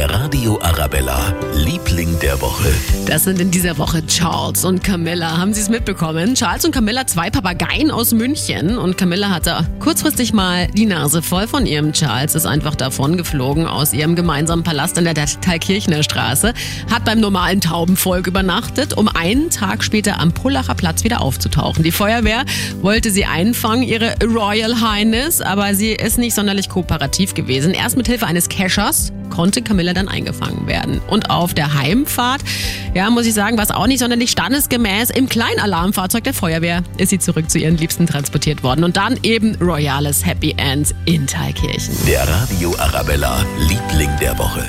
Der Radio Arabella, Liebling der Woche. Das sind in dieser Woche Charles und Camilla. Haben Sie es mitbekommen? Charles und Camilla, zwei Papageien aus München. Und Camilla hatte kurzfristig mal die Nase voll von ihrem Charles, ist einfach davon geflogen aus ihrem gemeinsamen Palast an der Thalkirchner Straße, hat beim normalen Taubenvolk übernachtet, um einen Tag später am Pullacher Platz wieder aufzutauchen. Die Feuerwehr wollte sie einfangen, ihre Royal Highness, aber sie ist nicht sonderlich kooperativ gewesen. Erst mit Hilfe eines Cachers konnte Camilla dann eingefangen werden. Und auf der Heimfahrt, ja, muss ich sagen, war es auch nicht sonderlich standesgemäß. Im Kleinalarmfahrzeug der Feuerwehr ist sie zurück zu ihren Liebsten transportiert worden. Und dann eben Royales Happy End in Thalkirchen. Der Radio Arabella, Liebling der Woche.